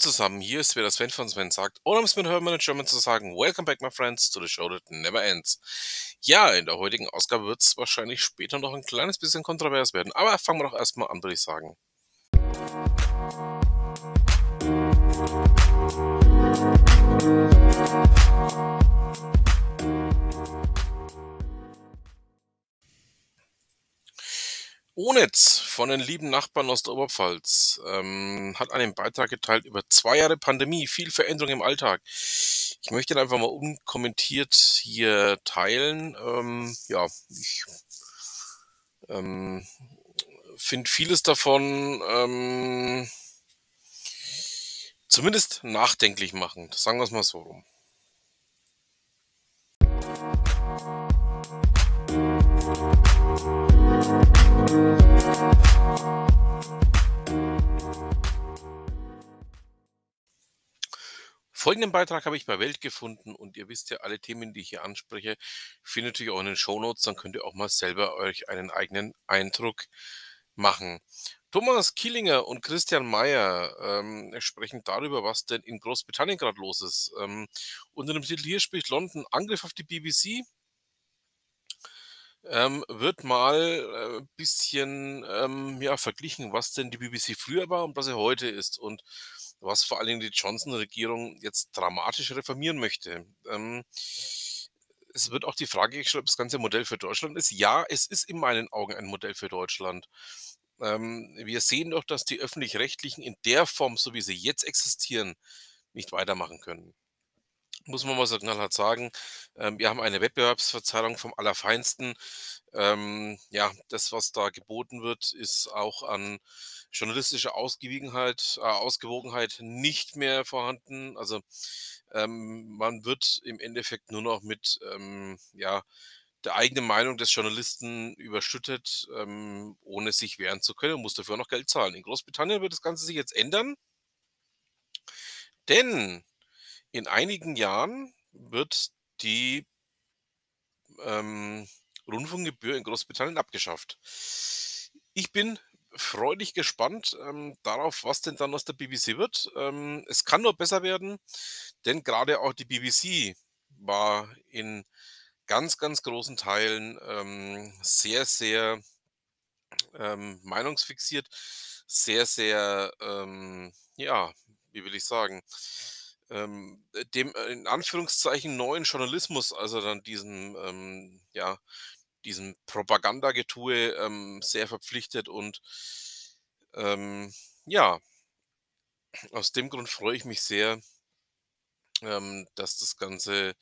Zusammen, hier ist wieder Sven von Sven sagt, oder um es mit Hermann in German zu sagen, Welcome back my friends to the show that never ends. Ja, in der heutigen Ausgabe wird es wahrscheinlich später noch ein kleines bisschen kontrovers werden, aber fangen wir doch erstmal an, würde ich sagen. Onetz von den lieben Nachbarn aus der Oberpfalz ähm, hat einen Beitrag geteilt über zwei Jahre Pandemie, viel Veränderung im Alltag. Ich möchte ihn einfach mal unkommentiert hier teilen. Ähm, ja, ich ähm, finde vieles davon ähm, zumindest nachdenklich machend. Sagen wir es mal so rum. Folgenden Beitrag habe ich bei Welt gefunden und ihr wisst ja, alle Themen, die ich hier anspreche, findet ihr auch in den Shownotes, dann könnt ihr auch mal selber euch einen eigenen Eindruck machen. Thomas Kielinger und Christian Mayer ähm, sprechen darüber, was denn in Großbritannien gerade los ist. Ähm, unter dem Titel hier spricht London Angriff auf die BBC. Ähm, wird mal ein äh, bisschen ähm, ja, verglichen, was denn die BBC früher war und was sie heute ist. Und was vor allen Dingen die Johnson-Regierung jetzt dramatisch reformieren möchte. Ähm, es wird auch die Frage gestellt, ob das ganze Modell für Deutschland ist. Ja, es ist in meinen Augen ein Modell für Deutschland. Ähm, wir sehen doch, dass die öffentlich-rechtlichen in der Form, so wie sie jetzt existieren, nicht weitermachen können muss man mal so knallhart sagen. Ähm, wir haben eine Wettbewerbsverzerrung vom Allerfeinsten. Ähm, ja, das, was da geboten wird, ist auch an journalistischer Ausgewogenheit, äh, Ausgewogenheit nicht mehr vorhanden. Also ähm, man wird im Endeffekt nur noch mit ähm, ja, der eigenen Meinung des Journalisten überschüttet, ähm, ohne sich wehren zu können, muss dafür noch Geld zahlen. In Großbritannien wird das Ganze sich jetzt ändern, denn in einigen Jahren wird die ähm, Rundfunkgebühr in Großbritannien abgeschafft. Ich bin freudig gespannt ähm, darauf, was denn dann aus der BBC wird. Ähm, es kann nur besser werden, denn gerade auch die BBC war in ganz, ganz großen Teilen ähm, sehr, sehr ähm, meinungsfixiert, sehr, sehr, ähm, ja, wie will ich sagen, ähm, dem äh, in Anführungszeichen neuen Journalismus, also dann diesem, ähm, ja, diesem Propagandagetue ähm, sehr verpflichtet und ähm, ja, aus dem Grund freue ich mich sehr, ähm, dass das Ganze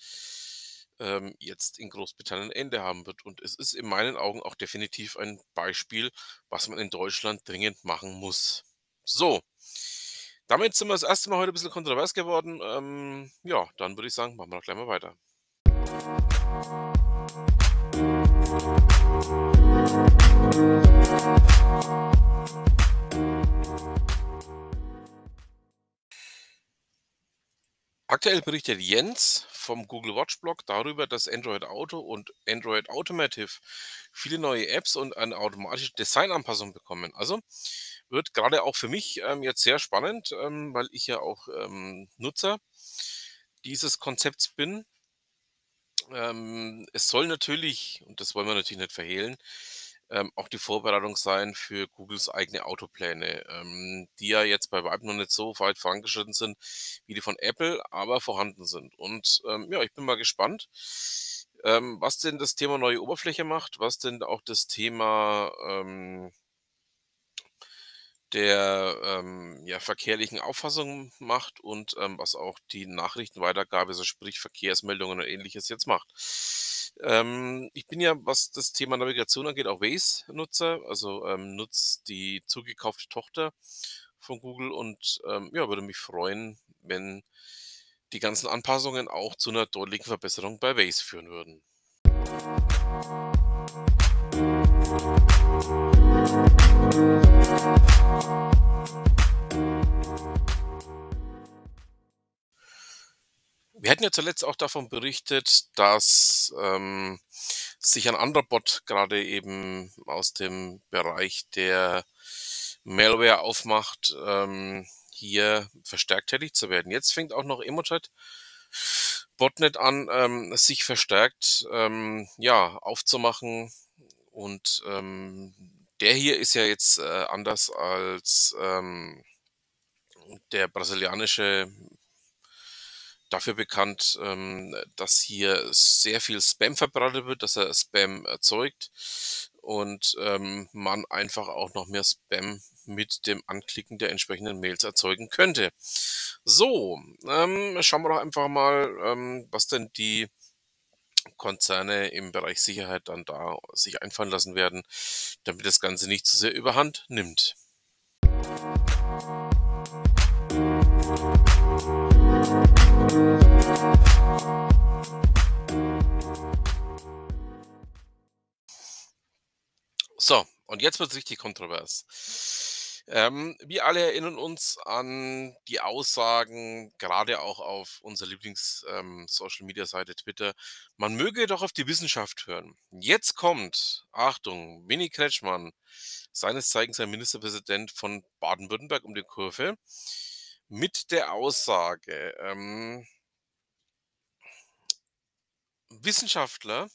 ähm, jetzt in Großbritannien ein Ende haben wird. Und es ist in meinen Augen auch definitiv ein Beispiel, was man in Deutschland dringend machen muss. So, damit sind wir das erste Mal heute ein bisschen kontrovers geworden. Ähm, ja, dann würde ich sagen, machen wir doch gleich mal weiter. Aktuell berichtet Jens vom Google Watch Blog darüber, dass Android Auto und Android Automotive viele neue Apps und eine automatische Designanpassung bekommen. Also wird gerade auch für mich ähm, jetzt sehr spannend, ähm, weil ich ja auch ähm, Nutzer dieses Konzepts bin. Ähm, es soll natürlich, und das wollen wir natürlich nicht verhehlen, ähm, auch die Vorbereitung sein für Googles eigene Autopläne, ähm, die ja jetzt bei Vibe noch nicht so weit vorangeschritten sind wie die von Apple, aber vorhanden sind. Und ähm, ja, ich bin mal gespannt, ähm, was denn das Thema neue Oberfläche macht, was denn auch das Thema ähm, der ähm, ja, verkehrlichen Auffassung macht und ähm, was auch die Nachrichtenweitergabe, also sprich Verkehrsmeldungen und ähnliches jetzt macht. Ähm, ich bin ja, was das Thema Navigation angeht, auch Waze-Nutzer, also ähm, nutzt die zugekaufte Tochter von Google und ähm, ja, würde mich freuen, wenn die ganzen Anpassungen auch zu einer deutlichen Verbesserung bei Waze führen würden. Wir hatten ja zuletzt auch davon berichtet, dass ähm, sich ein anderer Bot gerade eben aus dem Bereich der Malware aufmacht. Ähm, hier verstärkt tätig zu werden. Jetzt fängt auch noch Emotet Botnet an, ähm, sich verstärkt ähm, ja, aufzumachen. Und ähm, der hier ist ja jetzt äh, anders als ähm, der brasilianische dafür bekannt, ähm, dass hier sehr viel Spam verbreitet wird, dass er Spam erzeugt und ähm, man einfach auch noch mehr Spam mit dem Anklicken der entsprechenden Mails erzeugen könnte. So, ähm, schauen wir doch einfach mal, ähm, was denn die Konzerne im Bereich Sicherheit dann da sich einfallen lassen werden, damit das Ganze nicht zu sehr überhand nimmt. So, und jetzt wird es richtig kontrovers. Ähm, wir alle erinnern uns an die Aussagen, gerade auch auf unserer Lieblings-Social-Media-Seite ähm, Twitter, man möge doch auf die Wissenschaft hören. Jetzt kommt, Achtung, Winnie Kretschmann, seines Zeigens ein Ministerpräsident von Baden-Württemberg um die Kurve, mit der Aussage, ähm, Wissenschaftler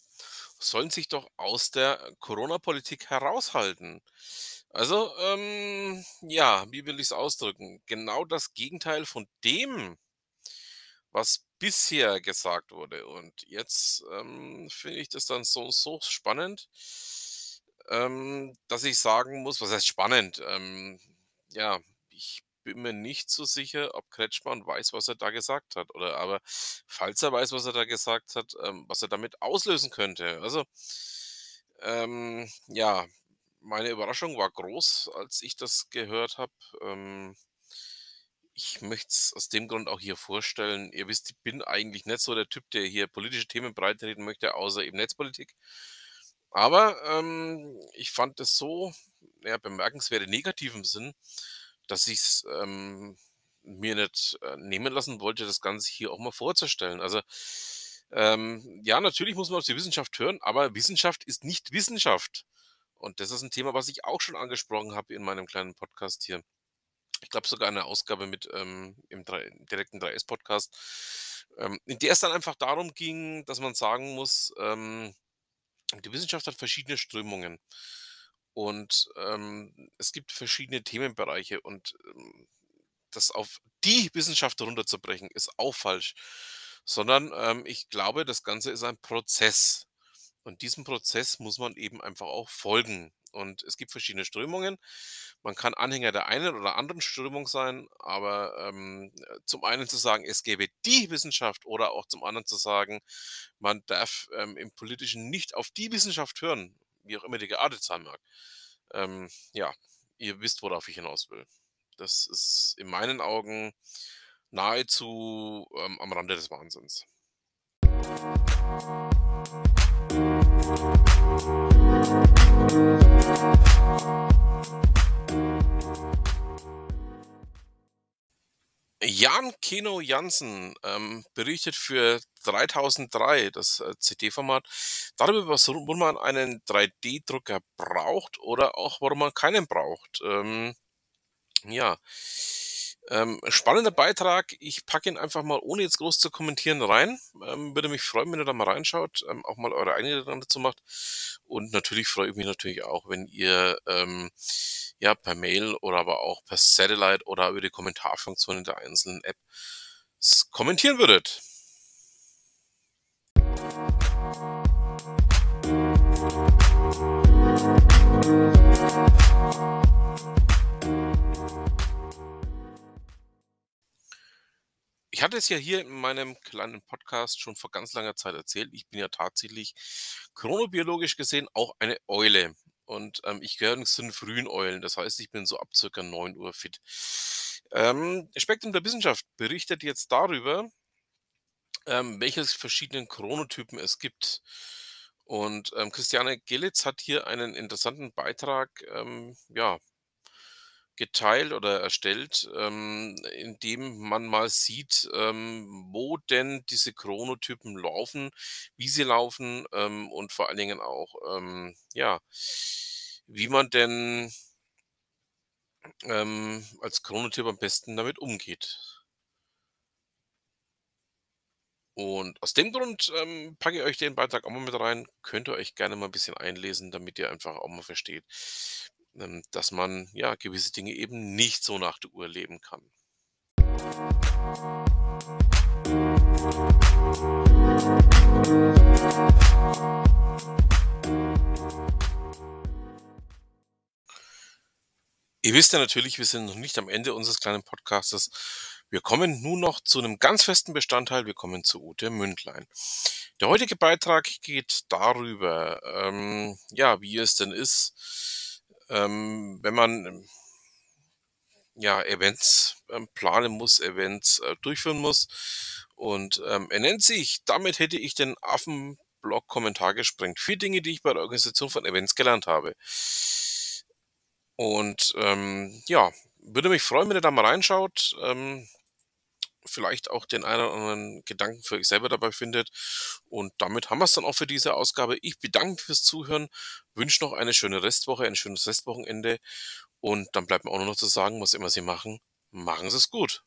sollen sich doch aus der Corona-Politik heraushalten. Also, ähm, ja, wie will ich es ausdrücken? Genau das Gegenteil von dem, was bisher gesagt wurde. Und jetzt ähm, finde ich das dann so, so spannend, ähm, dass ich sagen muss, was heißt spannend? Ähm, ja, ich bin mir nicht so sicher, ob Kretschmann weiß, was er da gesagt hat. Oder aber falls er weiß, was er da gesagt hat, ähm, was er damit auslösen könnte. Also, ähm, ja, meine Überraschung war groß, als ich das gehört habe. Ähm, ich möchte es aus dem Grund auch hier vorstellen. Ihr wisst, ich bin eigentlich nicht so der Typ, der hier politische Themen breitreden möchte, außer eben Netzpolitik. Aber ähm, ich fand es so ja, bemerkenswert in negativem Sinn, dass ich es ähm, mir nicht äh, nehmen lassen wollte, das Ganze hier auch mal vorzustellen. Also ähm, ja, natürlich muss man auf die Wissenschaft hören, aber Wissenschaft ist nicht Wissenschaft. Und das ist ein Thema, was ich auch schon angesprochen habe in meinem kleinen Podcast hier. Ich glaube sogar eine Ausgabe mit ähm, im, 3, im direkten 3S-Podcast, ähm, in der es dann einfach darum ging, dass man sagen muss, ähm, die Wissenschaft hat verschiedene Strömungen. Und ähm, es gibt verschiedene Themenbereiche und ähm, das auf die Wissenschaft runterzubrechen, ist auch falsch. Sondern ähm, ich glaube, das Ganze ist ein Prozess. Und diesem Prozess muss man eben einfach auch folgen. Und es gibt verschiedene Strömungen. Man kann Anhänger der einen oder anderen Strömung sein, aber ähm, zum einen zu sagen, es gäbe die Wissenschaft oder auch zum anderen zu sagen, man darf ähm, im Politischen nicht auf die Wissenschaft hören, wie auch immer die geartet sein mag. Ähm, ja, ihr wisst, worauf ich hinaus will. Das ist in meinen Augen nahezu ähm, am Rande des Wahnsinns. Jan Keno Jansen ähm, berichtet für 3003, das äh, CD-Format, darüber, warum man einen 3D-Drucker braucht oder auch warum man keinen braucht. Ähm, ja, ähm, spannender Beitrag. Ich packe ihn einfach mal, ohne jetzt groß zu kommentieren, rein. Ähm, würde mich freuen, wenn ihr da mal reinschaut, ähm, auch mal eure eigene dazu macht. Und natürlich freue ich mich natürlich auch, wenn ihr ähm, ja per Mail oder aber auch per Satellite oder über die Kommentarfunktion in der einzelnen App kommentieren würdet. Ich hatte es ja hier in meinem kleinen Podcast schon vor ganz langer Zeit erzählt. Ich bin ja tatsächlich chronobiologisch gesehen auch eine Eule. Und ähm, ich gehöre zu den frühen Eulen. Das heißt, ich bin so ab circa 9 Uhr fit. Ähm, Spektrum der Wissenschaft berichtet jetzt darüber, ähm, welche verschiedenen Chronotypen es gibt. Und ähm, Christiane Gelitz hat hier einen interessanten Beitrag ähm, ja, geteilt oder erstellt, ähm, indem man mal sieht, ähm, wo denn diese Chronotypen laufen, wie sie laufen ähm, und vor allen Dingen auch, ähm, ja, wie man denn ähm, als Chronotipp am besten damit umgeht. Und aus dem Grund, ähm, packe ich euch den Beitrag auch mal mit rein. Könnt ihr euch gerne mal 'n bisschen einlesen, damit ihr einfach auch mal versteht, dass man, ja, gewisse Dinge eben nicht so nach der Uhr leben kann. Ihr wisst ja natürlich, wir sind noch nicht am Ende unseres kleinen Podcastes. Wir kommen nun noch zu 'nem ganz festen Bestandteil. Wir kommen zu Ute Mündlein. Der heutige Beitrag geht darüber, ähm, ja, wie es denn ist, ähm, wenn man, ähm ja, Events, ähm, planen muss, Events, äh, durchführen muss. Und, ähm, er nennt sich „Damit hätte ich den Affenblog-Kommentar gesprengt. 4 Dinge, die ich bei der Organisation von Events gelernt habe.“ Und, ähm, ja, würde mich freuen, wenn ihr da mal reinschaut, ähm, vielleicht auch den einen oder anderen Gedanken für euch selber dabei findet. Und damit haben wir's dann auch für diese Ausgabe. Ich bedanke mich fürs Zuhören, wünsche noch eine schöne Restwoche, ein schönes Restwochenende und dann bleibt mir auch nur noch zu sagen, was immer Sie machen, machen Sie's gut.